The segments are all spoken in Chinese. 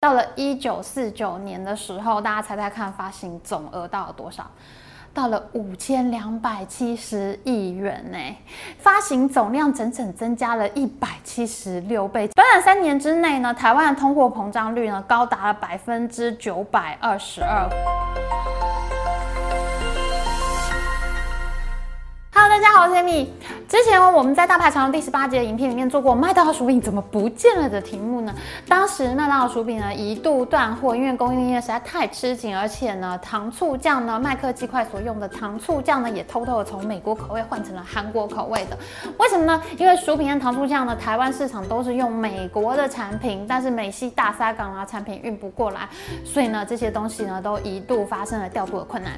到了一九四九年的时候，大家猜猜看，发行总额到了多少？到了五千两百七十亿元呢，发行总量整整增加了一百七十六倍。短短三年之内呢，台湾的通货膨胀率呢高达了百分之九百二十二。Hello，大家好，我是 Amy。之前我们在大排长龙第十八集的影片里面做过麦当劳薯饼怎么不见了的题目呢？当时麦当劳薯饼呢一度断货，因为供应链实在太吃紧，而且呢糖醋酱呢麦克鸡块所用的糖醋酱呢也偷偷的从美国口味换成了韩国口味的。为什么呢？因为薯饼和糖醋酱呢台湾市场都是用美国的产品，但是美西大沙港啊产品运不过来，所以呢这些东西呢都一度发生了调度的困难。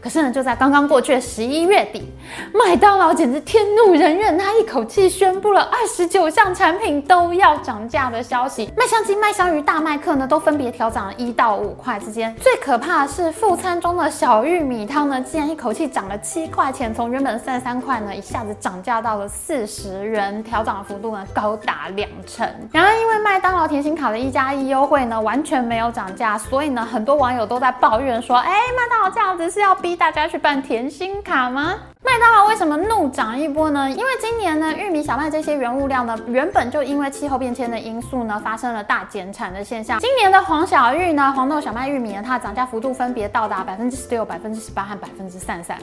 可是呢就在刚刚过去的十一月底，麦当劳简直天。怒人怨，他一口气宣布了二十九项产品都要涨价的消息。麦香鸡、麦香鱼、大麦克呢，都分别调涨了一到五块之间。最可怕的是，副餐中的小玉米汤呢，竟然一口气涨了七块钱，从原本三十三块呢，一下子涨价到了四十元，调涨的幅度呢，高达两成。然而，因为麦当劳甜心卡的一加一优惠呢，完全没有涨价，所以呢，很多网友都在抱怨说：“哎，麦当劳这样子是要逼大家去办甜心卡吗？”麦当劳为什么怒涨一波呢？因为今年呢，玉米、小麦这些原物料呢，原本就因为气候变迁的因素呢，发生了大减产的现象。今年的黄小玉呢，黄豆、小麦、玉米呢，它的涨价幅度分别到达百分之十六、百分之十八和百分之三十三。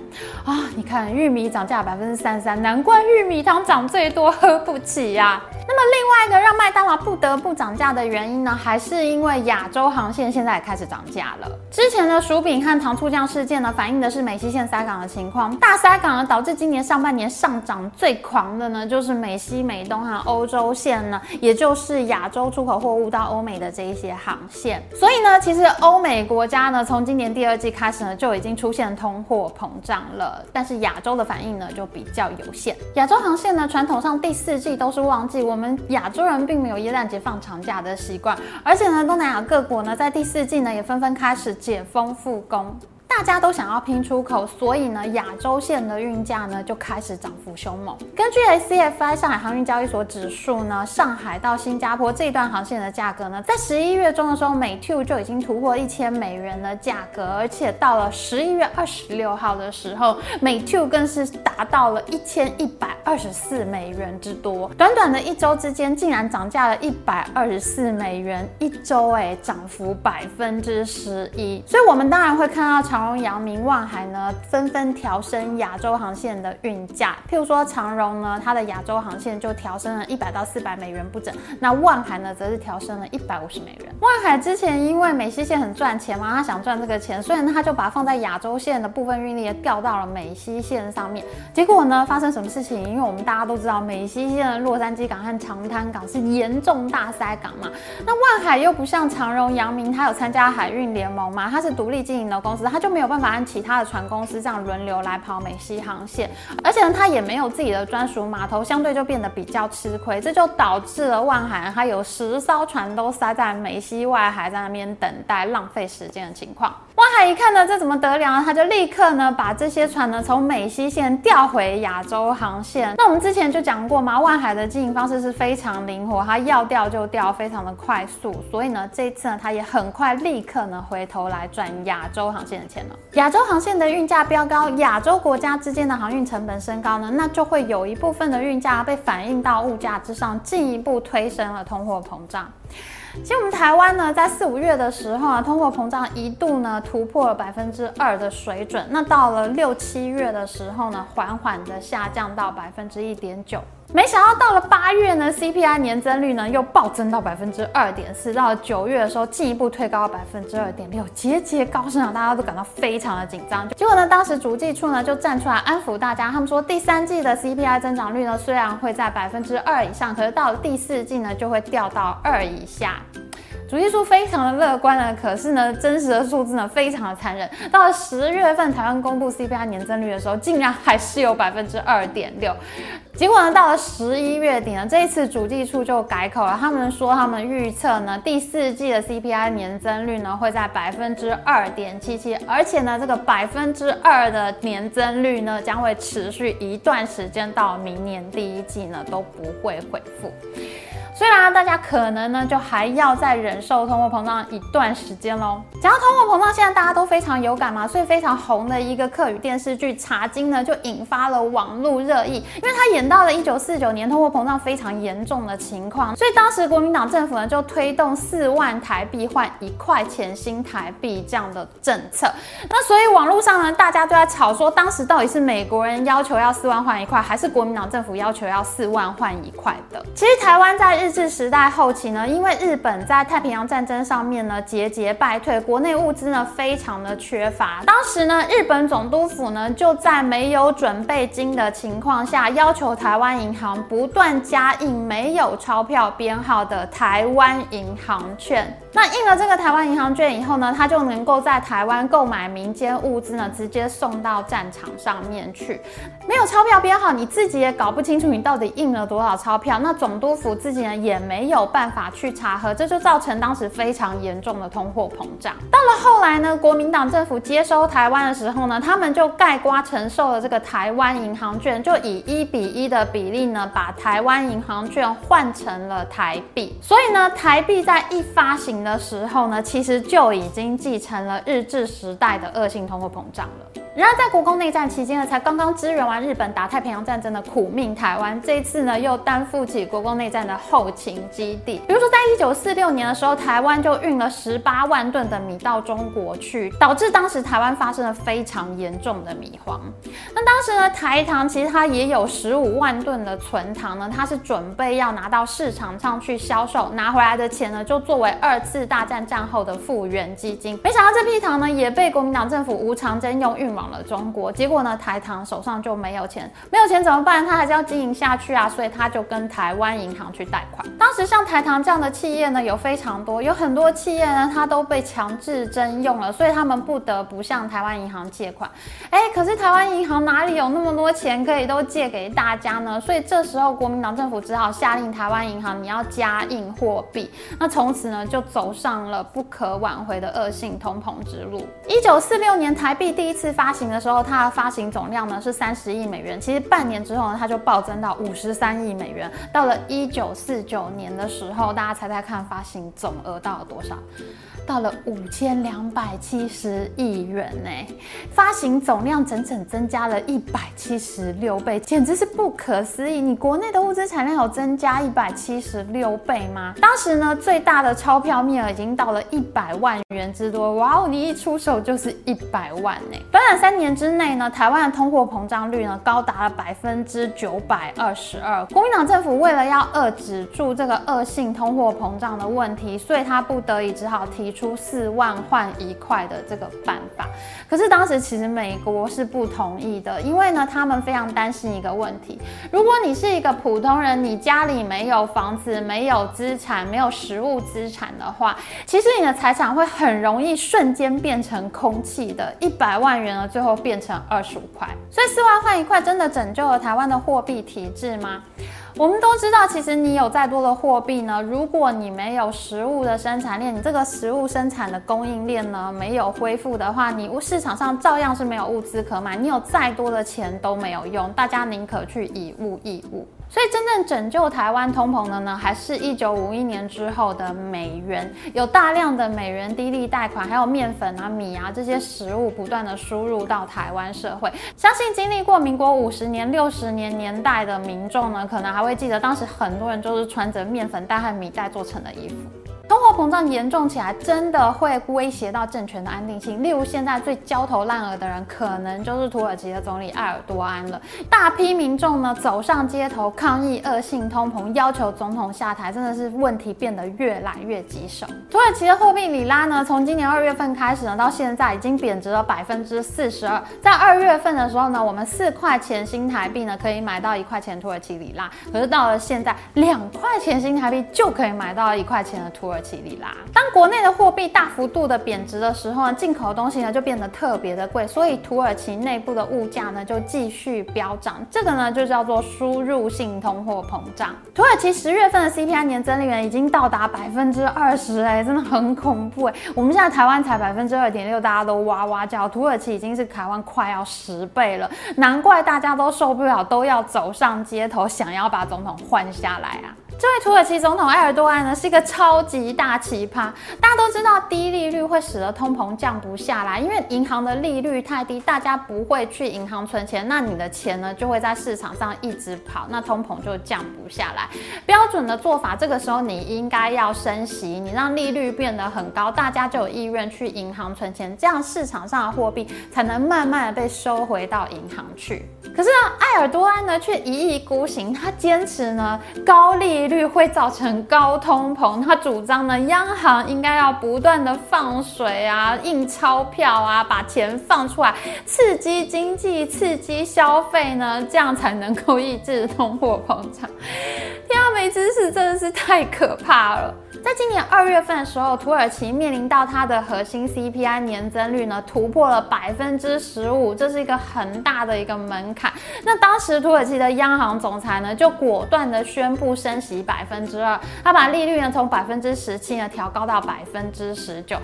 啊，你看玉米涨价百分之三十三，难怪玉米汤涨最多，喝不起呀、那么另外一个让麦当劳不得不涨价的原因呢，还是因为亚洲航线现在也开始涨价了。之前的薯饼和糖醋酱事件呢，反映的是美西线塞港的情况，大塞港呢。导致今年上半年上涨最狂的呢，就是美西、美东和欧洲线呢，也就是亚洲出口货物到欧美的这一些航线。所以呢，其实欧美国家呢，从今年第二季开始呢，就已经出现通货膨胀了。但是亚洲的反应呢，就比较有限。亚洲航线呢，传统上第四季都是旺季，我们亚洲人并没有耶诞节放长假的习惯，而且呢，东南亚各国呢，在第四季呢，也纷纷开始解封复工。大家都想要拼出口，所以呢，亚洲线的运价呢就开始涨幅凶猛。根据 CFI 上海航运交易所指数呢，上海到新加坡这一段航线的价格呢，在十一月中的时候，每 two 就已经突破一千美元的价格，而且到了十一月二十六号的时候，每 two 更是达到了一千一百二十四美元之多。短短的一周之间，竟然涨价了一百二十四美元，一周哎，涨幅百分之十一。所以我们当然会看到长长荣、阳明、万海呢，纷纷调升亚洲航线的运价。譬如说长荣呢，它的亚洲航线就调升了一百到四百美元不等。那万海呢，则是调升了一百五十美元。万海之前因为美西线很赚钱嘛，他想赚这个钱，所以呢，他就把放在亚洲线的部分运力也调到了美西线上面。结果呢，发生什么事情？因为我们大家都知道，美西线的洛杉矶港和长滩港是严重大塞港嘛。那万海又不像长荣、阳明，他有参加海运联盟嘛，他是独立经营的公司，他就就没有办法。按其他的船公司这样轮流来跑美西航线，而且呢，它也没有自己的专属码头，相对就变得比较吃亏，这就导致了万海它有十艘船都塞在美西外海，在那边等待，浪费时间的情况。万海一看呢，这怎么得了？他就立刻呢把这些船呢从美西线调回亚洲航线。那我们之前就讲过嘛，万海的经营方式是非常灵活，它要调就调，非常的快速。所以呢，这一次呢，它也很快立刻呢回头来赚亚洲航线的钱亚洲航线的运价飙高，亚洲国家之间的航运成本升高呢，那就会有一部分的运价被反映到物价之上，进一步推升了通货膨胀。其实我们台湾呢，在四五月的时候啊，通货膨胀一度呢突破了百分之二的水准，那到了六七月的时候呢，缓缓的下降到百分之一点九。没想到到了八月呢，CPI 年增率呢又暴增到百分之二点四，到了九月的时候进一步推高百分之二点六，节节高升啊，大家都感到非常的紧张。结果呢，当时主计处呢就站出来安抚大家，他们说第三季的 CPI 增长率呢虽然会在百分之二以上，可是到了第四季呢就会掉到二以下。主计处非常的乐观呢，可是呢，真实的数字呢非常的残忍。到了十月份，台湾公布 CPI 年增率的时候，竟然还是有百分之二点六。结果呢，到了十一月底呢，这一次主计处就改口了，他们说他们预测呢，第四季的 CPI 年增率呢会在百分之二点七七，而且呢，这个百分之二的年增率呢将会持续一段时间，到明年第一季呢都不会恢复。虽然大家可能呢就还要再忍受通货膨胀一段时间喽。讲到通货膨胀，现在大家都非常有感嘛，所以非常红的一个客语电视剧《茶金》呢就引发了网络热议，因为它演到了一九四九年通货膨胀非常严重的情况，所以当时国民党政府呢就推动四万台币换一块钱新台币这样的政策。那所以网络上呢大家都在吵说，当时到底是美国人要求要四万换一块，还是国民党政府要求要四万换一块的？其实台湾在日治时代后期呢，因为日本在太平洋战争上面呢节节败退，国内物资呢非常的缺乏。当时呢，日本总督府呢就在没有准备金的情况下，要求台湾银行不断加印没有钞票编号的台湾银行券。那印了这个台湾银行券以后呢，它就能够在台湾购买民间物资呢，直接送到战场上面去。没有钞票编号，你自己也搞不清楚你到底印了多少钞票。那总督府自己呢也没有办法去查核，这就造成当时非常严重的通货膨胀。到了后来呢，国民党政府接收台湾的时候呢，他们就概括承受了这个台湾银行券，就以一比一的比例呢，把台湾银行券换成了台币。所以呢，台币在一发行的时候呢，其实就已经继承了日治时代的恶性通货膨胀了。然而，在国共内战期间呢，才刚刚支援完日本打太平洋战争的苦命台湾，这一次呢又担负起国共内战的后勤基地。比如说，在一九四六年的时候，台湾就运了十八万吨的米到中国去，导致当时台湾发生了非常严重的米荒。那当时呢，台糖其实它也有十五万吨的存糖呢，它是准备要拿到市场上去销售，拿回来的钱呢就作为二次次大战战后的复原基金。没想到这批糖呢也被国民党政府无偿征用运往了中国，结果呢，台糖手上就没有钱，没有钱怎么办？他还是要经营下去啊，所以他就跟台湾银行去贷款。当时像台糖这样的企业呢，有非常多，有很多企业呢，它都被强制征用了，所以他们不得不向台湾银行借款。哎，可是台湾银行哪里有那么多钱可以都借给大家呢？所以这时候国民党政府只好下令台湾银行你要加印货币。那从此呢，就走上了不可挽回的恶性通膨之路。一九四六年台币第一次发行的时候，它的发行总量呢是三十亿美元。其实半年之后呢，它就暴增到五十三亿美元。到了一九四九年的时候，大家猜猜看，发行总额到了多少？到了五千两百七十亿元呢，发行总量整整增加了一百七十六倍，简直是不可思议！你国内的物资产量有增加一百七十六倍吗？当时呢，最大的钞票面额已经到了一百万元之多，哇哦，你一出手就是一百万呢！短短三年之内呢，台湾的通货膨胀率呢高达了百分之九百二十二。国民党政府为了要遏止住这个恶性通货膨胀的问题，所以他不得已只好提出四万换一块的这个办法，可是当时其实美国是不同意的，因为呢，他们非常担心一个问题：如果你是一个普通人，你家里没有房子、没有资产、没有实物资产的话，其实你的财产会很容易瞬间变成空气的，一百万元呢，最后变成二十五块。所以四万换一块真的拯救了台湾的货币体制吗？我们都知道，其实你有再多的货币呢，如果你没有实物的生产链，你这个实物生产的供应链呢没有恢复的话，你市场上照样是没有物资可买，你有再多的钱都没有用，大家宁可去以物易物。所以真正拯救台湾通膨的呢，还是一九五一年之后的美元，有大量的美元低利贷款，还有面粉啊、米啊这些食物不断的输入到台湾社会。相信经历过民国五十年、六十年年代的民众呢，可能还会记得当时很多人就是穿着面粉袋和米袋做成的衣服。通货膨胀严重起来，真的会威胁到政权的安定性。例如，现在最焦头烂额的人，可能就是土耳其的总理埃尔多安了。大批民众呢走上街头抗议恶性通膨，要求总统下台，真的是问题变得越来越棘手。土耳其的货币里拉呢，从今年二月份开始呢，到现在已经贬值了百分之四十二。在二月份的时候呢，我们四块钱新台币呢可以买到一块钱土耳其里拉，可是到了现在，两块钱新台币就可以买到一块钱的土耳其。里拉。当国内的货币大幅度的贬值的时候呢，进口的东西呢就变得特别的贵，所以土耳其内部的物价呢就继续飙涨。这个呢就叫做输入性通货膨胀。土耳其十月份的 CPI 年增率呢已经到达百分之二十，哎，真的很恐怖哎。我们现在台湾才百分之二点六，大家都哇哇叫。土耳其已经是台湾快要十倍了，难怪大家都受不了，都要走上街头，想要把总统换下来啊。这位土耳其总统埃尔多安呢，是一个超级大奇葩。大家都知道，低利率会使得通膨降不下来，因为银行的利率太低，大家不会去银行存钱，那你的钱呢就会在市场上一直跑，那通膨就降不下来。标准的做法，这个时候你应该要升息，你让利率变得很高，大家就有意愿去银行存钱，这样市场上的货币才能慢慢的被收回到银行去。可是呢，埃尔多安呢却一意孤行，他坚持呢高利率会造成高通膨，他主张呢，央行应该要不断的放水啊，印钞票啊，把钱放出来，刺激经济，刺激消费呢，这样才能够抑制通货膨胀。天啊，没知识真的是太可怕了。在今年二月份的时候，土耳其面临到它的核心 CPI 年增率呢突破了百分之十五，这是一个很大的一个门槛。那当时土耳其的央行总裁呢就果断的宣布升息百分之二，他把利率呢从百分之十七呢调高到百分之十九，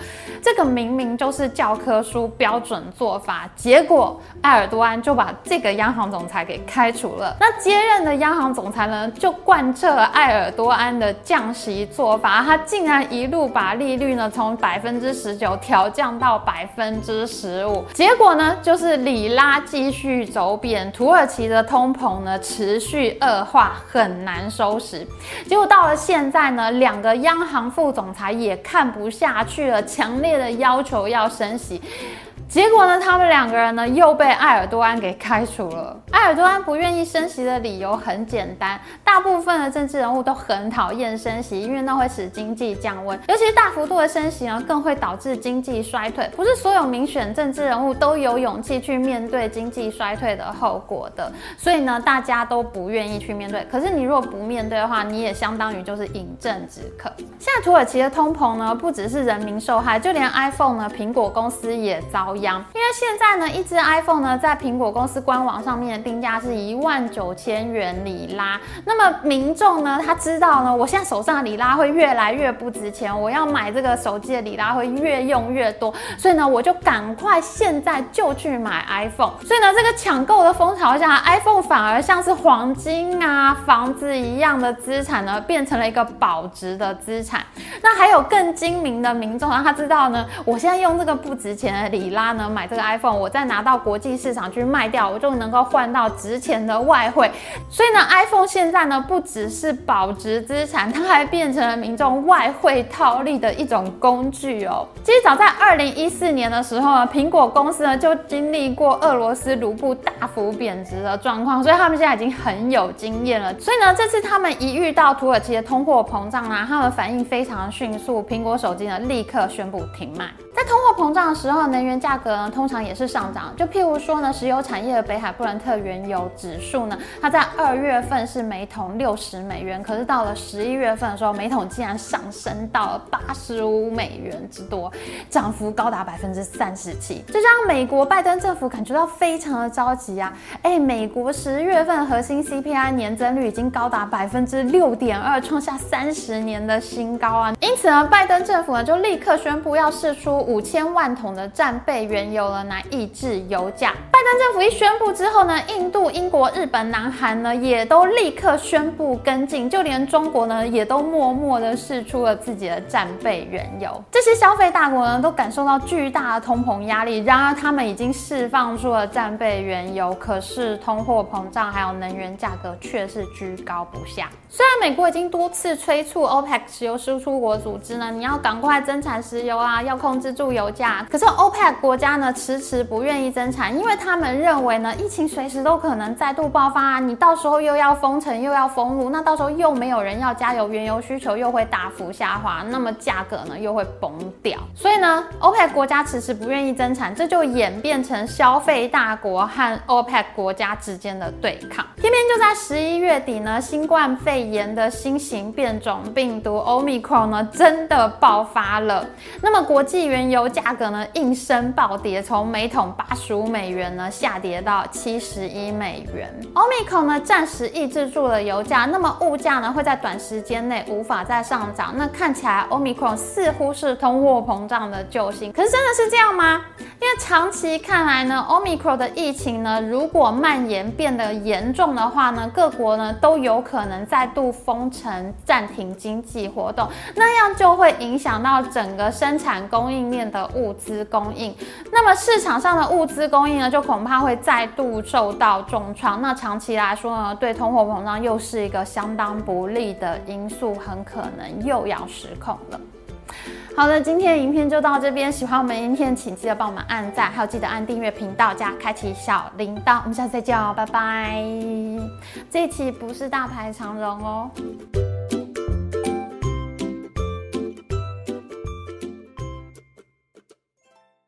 这个明明就是教科书标准做法，结果埃尔多安就把这个央行总裁给开除了。那接任的央行总裁呢就贯彻了埃尔多安的降息做法。他竟然一路把利率呢从百分之十九调降到百分之十五，结果呢就是里拉继续走贬，土耳其的通膨呢持续恶化，很难收拾。结果到了现在呢，两个央行副总裁也看不下去了，强烈的要求要升息。结果呢，他们两个人呢又被埃尔多安给开除了。埃尔多安不愿意升息的理由很简单，大部分的政治人物都很讨厌升息，因为那会使经济降温，尤其是大幅度的升息呢，更会导致经济衰退。不是所有民选政治人物都有勇气去面对经济衰退的后果的，所以呢，大家都不愿意去面对。可是你如果不面对的话，你也相当于就是饮鸩止渴。现在土耳其的通膨呢，不只是人民受害，就连 iPhone 呢，苹果公司也遭殃。因为现在呢，一支 iPhone 呢，在苹果公司官网上面的定价是一万九千元里拉。那么民众呢，他知道呢，我现在手上的里拉会越来越不值钱，我要买这个手机的里拉会越用越多，所以呢，我就赶快现在就去买 iPhone。所以呢，这个抢购的风潮下，iPhone 反而像是黄金啊、房子一样的资产呢，变成了一个保值的资产。那还有更精明的民众，让他知道呢，我现在用这个不值钱的里拉他呢，买这个 iPhone，我再拿到国际市场去卖掉，我就能够换到值钱的外汇。所以呢，iPhone 现在呢，不只是保值资产，它还变成了民众外汇套利的一种工具哦。其实早在二零一四年的时候呢，苹果公司呢就经历过俄罗斯卢布大幅贬值的状况，所以他们现在已经很有经验了。所以呢，这次他们一遇到土耳其的通货膨胀呢，他们反应非常迅速，苹果手机呢立刻宣布停卖。在通货膨胀的时候，能源价价格呢通常也是上涨。就譬如说呢，石油产业的北海布伦特原油指数呢，它在二月份是每桶六十美元，可是到了十一月份的时候，每桶竟然上升到了八十五美元之多，涨幅高达百分之三十七。这让美国拜登政府感觉到非常的着急啊！哎，美国十月份核心 CPI 年增率已经高达百分之六点二，创下三十年的新高啊！因此呢，拜登政府呢就立刻宣布要释出。五千万桶的战备原油了，来抑制油价。拜登政府一宣布之后呢，印度、英国、日本、南韩呢，也都立刻宣布跟进，就连中国呢，也都默默的释出了自己的战备原油。这些消费大国呢，都感受到巨大的通膨压力。然而，他们已经释放出了战备原油，可是通货膨胀还有能源价格却是居高不下。虽然美国已经多次催促 OPEC 石油输出国组织呢，你要赶快增产石油啊，要控制住油价。可是 OPEC 国国家呢，迟迟不愿意增产，因为他们认为呢，疫情随时都可能再度爆发啊，你到时候又要封城又要封路，那到时候又没有人要加油，原油需求又会大幅下滑，那么价格呢又会崩掉。所以呢，OPEC 国家迟迟不愿意增产，这就演变成消费大国和 OPEC 国家之间的对抗。偏偏就在十一月底呢，新冠肺炎的新型变种病毒 Omicron 呢，真的爆发了。那么国际原油价格呢，应声爆暴跌，从每桶八十五美元呢下跌到七十一美元。Omicron 呢暂时抑制住了油价，那么物价呢会在短时间内无法再上涨。那看起来 Omicron 似乎是通货膨胀的救星，可是真的是这样吗？因为长期看来呢，Omicron 的疫情呢如果蔓延变得严重的话呢，各国呢都有可能再度封城、暂停经济活动，那样就会影响到整个生产供应链的物资供应。那么市场上的物资供应呢，就恐怕会再度受到重创。那长期来说呢，对通货膨胀又是一个相当不利的因素，很可能又要失控了。好的，今天的影片就到这边。喜欢我们影片，请记得帮我们按赞，还有记得按订阅频道加开启小铃铛。我们下次再见哦，拜拜。这期不是大排长龙哦。